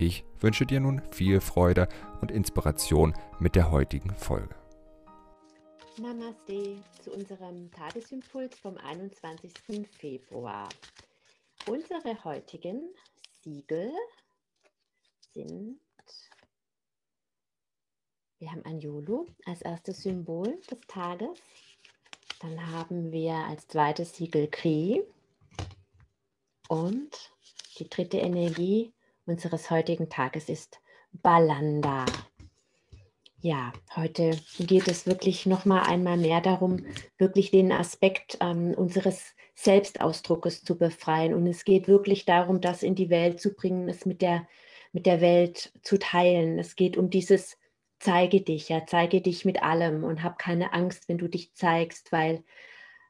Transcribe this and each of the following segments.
Ich wünsche dir nun viel Freude und Inspiration mit der heutigen Folge. Namaste zu unserem Tagesimpuls vom 21. Februar. Unsere heutigen Siegel sind, wir haben ein Yolo als erstes Symbol des Tages, dann haben wir als zweites Siegel Kri und die dritte Energie unseres heutigen Tages ist Balanda. Ja, heute geht es wirklich noch mal einmal mehr darum, wirklich den Aspekt ähm, unseres Selbstausdruckes zu befreien. Und es geht wirklich darum, das in die Welt zu bringen, es mit der, mit der Welt zu teilen. Es geht um dieses Zeige dich, ja, zeige dich mit allem und hab keine Angst, wenn du dich zeigst, weil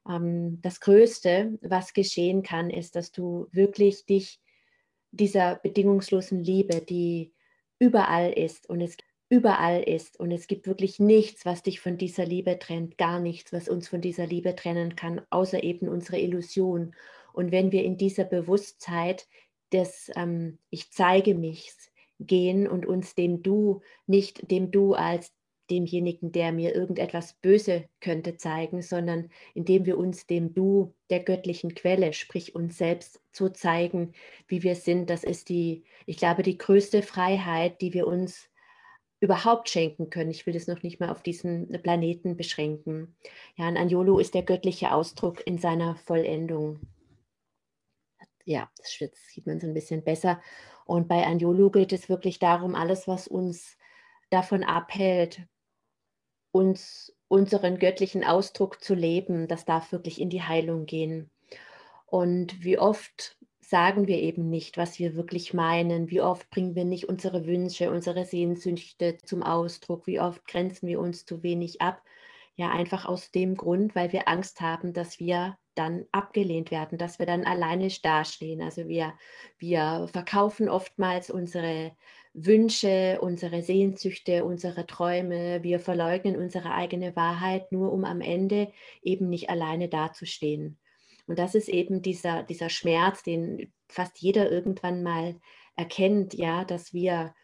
ähm, das Größte, was geschehen kann, ist, dass du wirklich dich dieser bedingungslosen Liebe, die überall ist und es überall ist und es gibt wirklich nichts, was dich von dieser Liebe trennt, gar nichts, was uns von dieser Liebe trennen kann, außer eben unsere Illusion. Und wenn wir in dieser Bewusstheit des ähm, Ich zeige mich gehen und uns dem Du, nicht dem Du als demjenigen, der mir irgendetwas Böse könnte, zeigen, sondern indem wir uns dem Du der göttlichen Quelle, sprich uns selbst, so zeigen, wie wir sind. Das ist die, ich glaube, die größte Freiheit, die wir uns überhaupt schenken können. Ich will das noch nicht mal auf diesen Planeten beschränken. Ja, und Anjolo ist der göttliche Ausdruck in seiner Vollendung. Ja, das sieht man so ein bisschen besser. Und bei Anjolo geht es wirklich darum, alles, was uns davon abhält, uns unseren göttlichen Ausdruck zu leben, das darf wirklich in die Heilung gehen. Und wie oft sagen wir eben nicht, was wir wirklich meinen, wie oft bringen wir nicht unsere Wünsche, unsere Sehnsüchte zum Ausdruck, wie oft grenzen wir uns zu wenig ab. Ja, einfach aus dem Grund, weil wir Angst haben, dass wir dann abgelehnt werden, dass wir dann alleine dastehen. Also wir, wir verkaufen oftmals unsere Wünsche, unsere Sehnsüchte, unsere Träume. Wir verleugnen unsere eigene Wahrheit, nur um am Ende eben nicht alleine dazustehen. Und das ist eben dieser, dieser Schmerz, den fast jeder irgendwann mal erkennt, ja, dass wir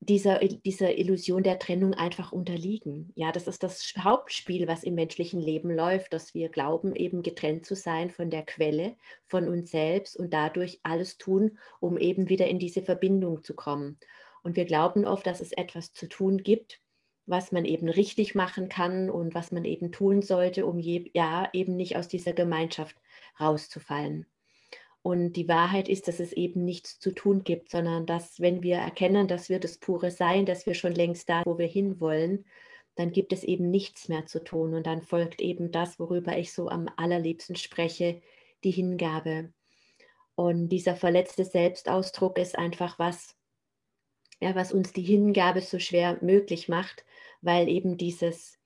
dieser, dieser Illusion der Trennung einfach unterliegen. Ja, das ist das Hauptspiel, was im menschlichen Leben läuft, dass wir glauben, eben getrennt zu sein von der Quelle, von uns selbst und dadurch alles tun, um eben wieder in diese Verbindung zu kommen. Und wir glauben oft, dass es etwas zu tun gibt, was man eben richtig machen kann und was man eben tun sollte, um je, ja eben nicht aus dieser Gemeinschaft rauszufallen. Und die Wahrheit ist, dass es eben nichts zu tun gibt, sondern dass, wenn wir erkennen, dass wir das pure Sein, dass wir schon längst da, wo wir hinwollen, dann gibt es eben nichts mehr zu tun. Und dann folgt eben das, worüber ich so am allerliebsten spreche, die Hingabe. Und dieser verletzte Selbstausdruck ist einfach was, ja, was uns die Hingabe so schwer möglich macht, weil eben dieses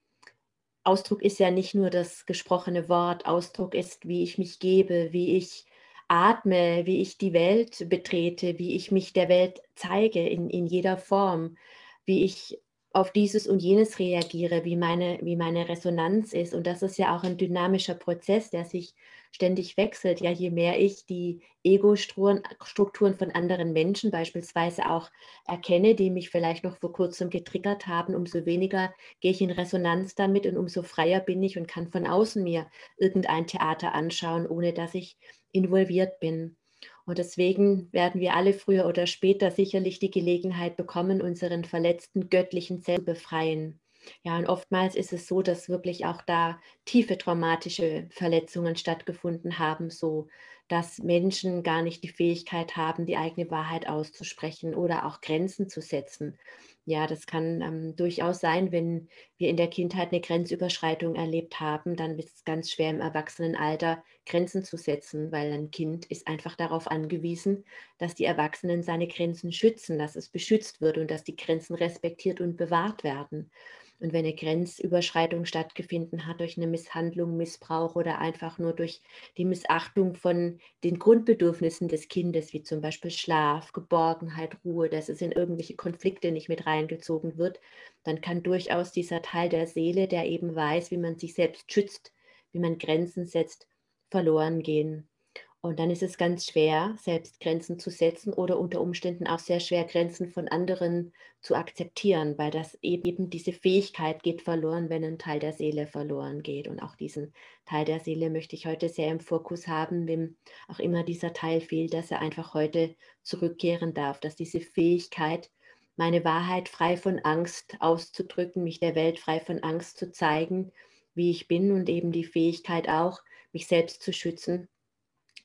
Ausdruck ist ja nicht nur das gesprochene Wort, Ausdruck ist, wie ich mich gebe, wie ich atme, wie ich die Welt betrete, wie ich mich der Welt zeige in, in jeder Form, wie ich auf dieses und jenes reagiere, wie meine, wie meine Resonanz ist. Und das ist ja auch ein dynamischer Prozess, der sich ständig wechselt. Ja, je mehr ich die Ego-Strukturen von anderen Menschen beispielsweise auch erkenne, die mich vielleicht noch vor kurzem getriggert haben, umso weniger gehe ich in Resonanz damit und umso freier bin ich und kann von außen mir irgendein Theater anschauen, ohne dass ich involviert bin. Und deswegen werden wir alle früher oder später sicherlich die Gelegenheit bekommen, unseren verletzten göttlichen Selbst zu befreien. Ja, und oftmals ist es so, dass wirklich auch da tiefe traumatische Verletzungen stattgefunden haben, so dass Menschen gar nicht die Fähigkeit haben, die eigene Wahrheit auszusprechen oder auch Grenzen zu setzen. Ja, das kann ähm, durchaus sein, wenn wir in der Kindheit eine Grenzüberschreitung erlebt haben, dann ist es ganz schwer im Erwachsenenalter Grenzen zu setzen, weil ein Kind ist einfach darauf angewiesen, dass die Erwachsenen seine Grenzen schützen, dass es beschützt wird und dass die Grenzen respektiert und bewahrt werden. Und wenn eine Grenzüberschreitung stattgefunden hat durch eine Misshandlung, Missbrauch oder einfach nur durch die Missachtung von den Grundbedürfnissen des Kindes, wie zum Beispiel Schlaf, Geborgenheit, Ruhe, dass es in irgendwelche Konflikte nicht mit reingezogen wird, dann kann durchaus dieser Teil der Seele, der eben weiß, wie man sich selbst schützt, wie man Grenzen setzt, verloren gehen. Und dann ist es ganz schwer, selbst Grenzen zu setzen oder unter Umständen auch sehr schwer, Grenzen von anderen zu akzeptieren, weil das eben diese Fähigkeit geht verloren, wenn ein Teil der Seele verloren geht. Und auch diesen Teil der Seele möchte ich heute sehr im Fokus haben, wem auch immer dieser Teil fehlt, dass er einfach heute zurückkehren darf, dass diese Fähigkeit, meine Wahrheit frei von Angst auszudrücken, mich der Welt frei von Angst zu zeigen, wie ich bin und eben die Fähigkeit auch, mich selbst zu schützen,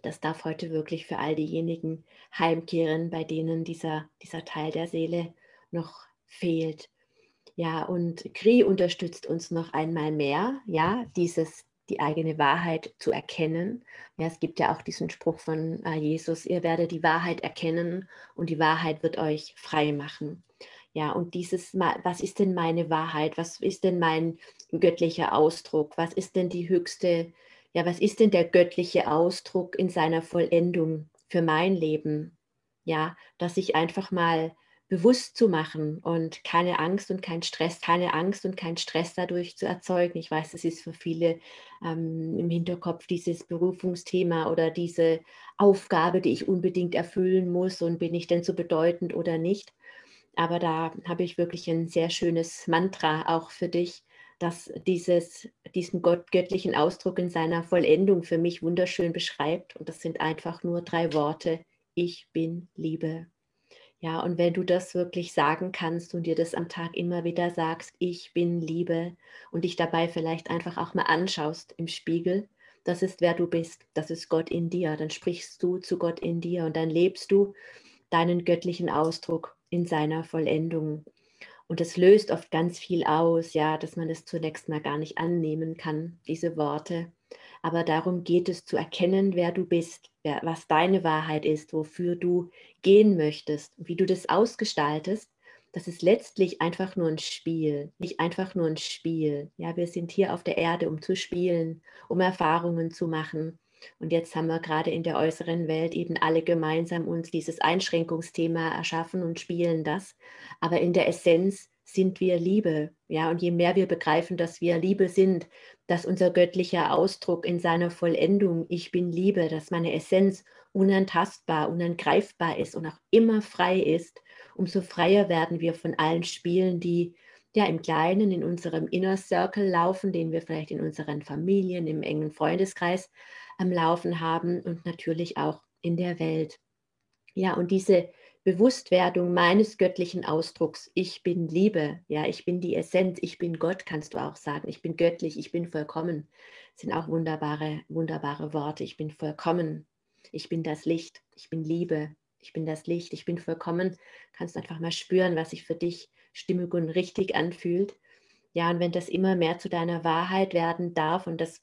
das darf heute wirklich für all diejenigen heimkehren, bei denen dieser, dieser Teil der Seele noch fehlt. Ja, und Kri unterstützt uns noch einmal mehr, ja, dieses, die eigene Wahrheit zu erkennen. Ja, es gibt ja auch diesen Spruch von äh, Jesus, ihr werdet die Wahrheit erkennen und die Wahrheit wird euch frei machen. Ja, und dieses, was ist denn meine Wahrheit? Was ist denn mein göttlicher Ausdruck? Was ist denn die höchste ja, was ist denn der göttliche Ausdruck in seiner Vollendung für mein Leben? Ja, dass ich einfach mal bewusst zu machen und keine Angst und kein Stress, keine Angst und kein Stress dadurch zu erzeugen. Ich weiß, das ist für viele ähm, im Hinterkopf dieses Berufungsthema oder diese Aufgabe, die ich unbedingt erfüllen muss und bin ich denn so bedeutend oder nicht. Aber da habe ich wirklich ein sehr schönes Mantra auch für dich, das dieses, diesen Gott, göttlichen Ausdruck in seiner Vollendung für mich wunderschön beschreibt. Und das sind einfach nur drei Worte. Ich bin Liebe. Ja, und wenn du das wirklich sagen kannst und dir das am Tag immer wieder sagst, ich bin Liebe und dich dabei vielleicht einfach auch mal anschaust im Spiegel, das ist wer du bist, das ist Gott in dir, dann sprichst du zu Gott in dir und dann lebst du deinen göttlichen Ausdruck in seiner Vollendung. Und das löst oft ganz viel aus, ja, dass man es zunächst mal gar nicht annehmen kann, diese Worte. Aber darum geht es zu erkennen, wer du bist, wer, was deine Wahrheit ist, wofür du gehen möchtest, wie du das ausgestaltest. Das ist letztlich einfach nur ein Spiel, nicht einfach nur ein Spiel. Ja, wir sind hier auf der Erde, um zu spielen, um Erfahrungen zu machen. Und jetzt haben wir gerade in der äußeren Welt eben alle gemeinsam uns dieses Einschränkungsthema erschaffen und spielen das. Aber in der Essenz sind wir Liebe. Ja, und je mehr wir begreifen, dass wir Liebe sind, dass unser göttlicher Ausdruck in seiner Vollendung, ich bin Liebe, dass meine Essenz unantastbar, unangreifbar ist und auch immer frei ist, umso freier werden wir von allen Spielen, die ja im Kleinen in unserem Inner Circle laufen, den wir vielleicht in unseren Familien, im engen Freundeskreis am Laufen haben und natürlich auch in der Welt. Ja, und diese Bewusstwerdung meines göttlichen Ausdrucks, ich bin Liebe, ja, ich bin die Essenz, ich bin Gott, kannst du auch sagen, ich bin göttlich, ich bin vollkommen, sind auch wunderbare, wunderbare Worte. Ich bin vollkommen, ich bin das Licht, ich bin Liebe, ich bin das Licht, ich bin vollkommen. Kannst einfach mal spüren, was sich für dich stimmig und richtig anfühlt. Ja, und wenn das immer mehr zu deiner Wahrheit werden darf und das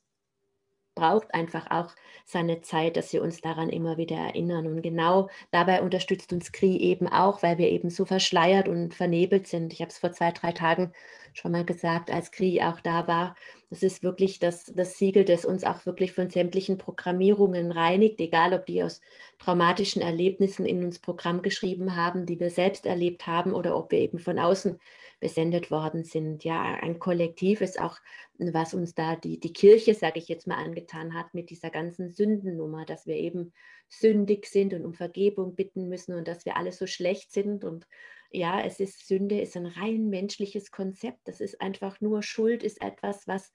braucht einfach auch seine Zeit, dass wir uns daran immer wieder erinnern. Und genau dabei unterstützt uns Kri eben auch, weil wir eben so verschleiert und vernebelt sind. Ich habe es vor zwei, drei Tagen schon mal gesagt, als Kri auch da war. Das ist wirklich das, das Siegel, das uns auch wirklich von sämtlichen Programmierungen reinigt, egal ob die aus traumatischen Erlebnissen in uns Programm geschrieben haben, die wir selbst erlebt haben oder ob wir eben von außen besendet worden sind. Ja, ein Kollektiv ist auch, was uns da die, die Kirche, sage ich jetzt mal, angetan hat mit dieser ganzen Sündennummer, dass wir eben sündig sind und um Vergebung bitten müssen und dass wir alle so schlecht sind. Und ja, es ist Sünde, ist ein rein menschliches Konzept. Das ist einfach nur Schuld, ist etwas, was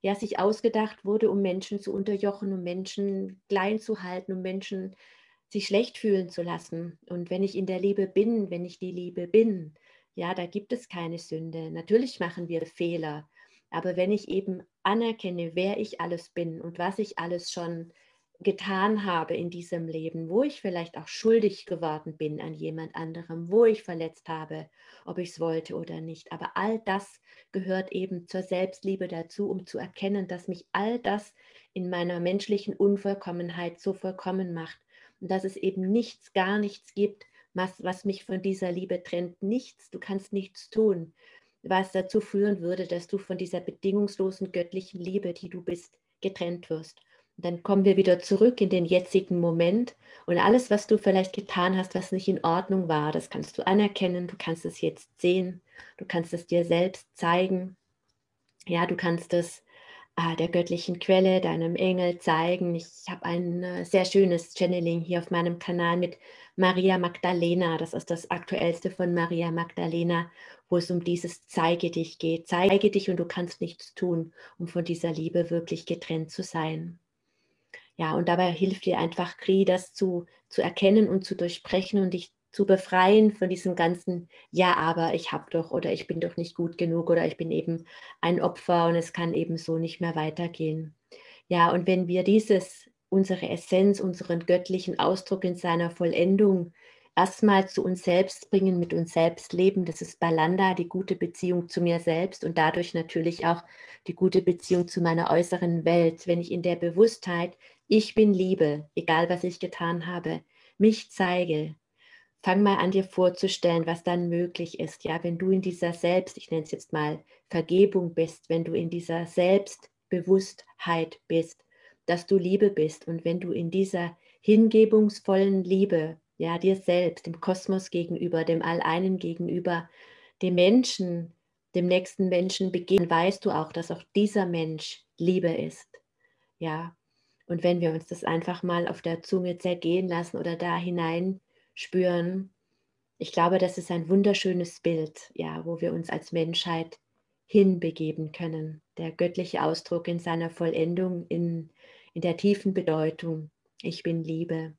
ja sich ausgedacht wurde, um Menschen zu unterjochen, um Menschen klein zu halten, um Menschen sich schlecht fühlen zu lassen. Und wenn ich in der Liebe bin, wenn ich die Liebe bin, ja, da gibt es keine Sünde. Natürlich machen wir Fehler, aber wenn ich eben anerkenne, wer ich alles bin und was ich alles schon getan habe in diesem Leben, wo ich vielleicht auch schuldig geworden bin an jemand anderem, wo ich verletzt habe, ob ich es wollte oder nicht. Aber all das gehört eben zur Selbstliebe dazu, um zu erkennen, dass mich all das in meiner menschlichen Unvollkommenheit so vollkommen macht und dass es eben nichts, gar nichts gibt, was, was mich von dieser Liebe trennt. Nichts, du kannst nichts tun, was dazu führen würde, dass du von dieser bedingungslosen göttlichen Liebe, die du bist, getrennt wirst. Und dann kommen wir wieder zurück in den jetzigen Moment und alles, was du vielleicht getan hast, was nicht in Ordnung war, das kannst du anerkennen, du kannst es jetzt sehen, du kannst es dir selbst zeigen. Ja, du kannst es äh, der göttlichen Quelle, deinem Engel zeigen. Ich habe ein äh, sehr schönes Channeling hier auf meinem Kanal mit Maria Magdalena. Das ist das aktuellste von Maria Magdalena, wo es um dieses Zeige dich geht. Zeige dich und du kannst nichts tun, um von dieser Liebe wirklich getrennt zu sein. Ja, und dabei hilft dir einfach Kri, das zu, zu erkennen und zu durchbrechen und dich zu befreien von diesem ganzen, ja, aber ich habe doch oder ich bin doch nicht gut genug oder ich bin eben ein Opfer und es kann eben so nicht mehr weitergehen. Ja, und wenn wir dieses, unsere Essenz, unseren göttlichen Ausdruck in seiner Vollendung erstmal zu uns selbst bringen, mit uns selbst leben, das ist Balanda, die gute Beziehung zu mir selbst und dadurch natürlich auch die gute Beziehung zu meiner äußeren Welt. Wenn ich in der Bewusstheit, ich bin Liebe, egal was ich getan habe, mich zeige, fang mal an dir vorzustellen, was dann möglich ist. Ja, wenn du in dieser Selbst, ich nenne es jetzt mal Vergebung bist, wenn du in dieser Selbstbewusstheit bist, dass du Liebe bist und wenn du in dieser hingebungsvollen Liebe, ja, dir selbst, dem Kosmos gegenüber, dem Alleinen gegenüber, dem Menschen, dem nächsten Menschen begehen, weißt du auch, dass auch dieser Mensch Liebe ist. Ja, und wenn wir uns das einfach mal auf der Zunge zergehen lassen oder da hinein spüren. Ich glaube, das ist ein wunderschönes Bild, ja, wo wir uns als Menschheit hinbegeben können. Der göttliche Ausdruck in seiner Vollendung, in, in der tiefen Bedeutung. Ich bin Liebe.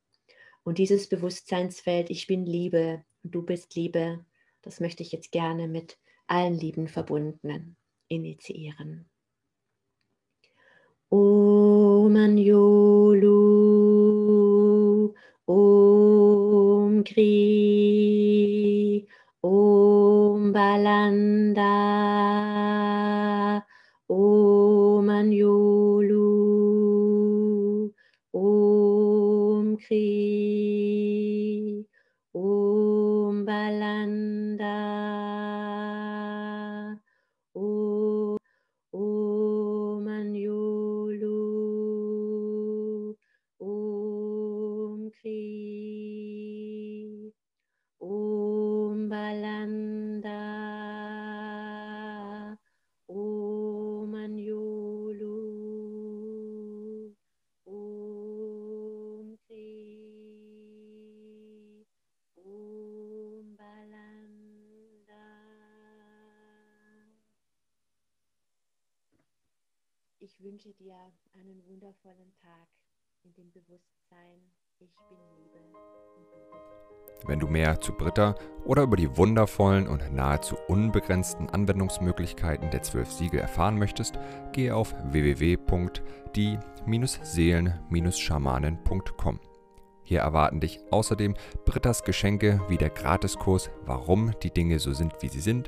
Und dieses Bewusstseinsfeld, ich bin Liebe und du bist Liebe, das möchte ich jetzt gerne mit allen lieben Verbundenen initiieren. Om Ich wünsche dir einen wundervollen Tag in dem Bewusstsein, ich bin Liebe und. Wenn du mehr zu Britta oder über die wundervollen und nahezu unbegrenzten Anwendungsmöglichkeiten der zwölf Siegel erfahren möchtest, gehe auf www.die-seelen-schamanen.com. Hier erwarten dich außerdem Brittas Geschenke wie der Gratiskurs Warum die Dinge so sind, wie sie sind,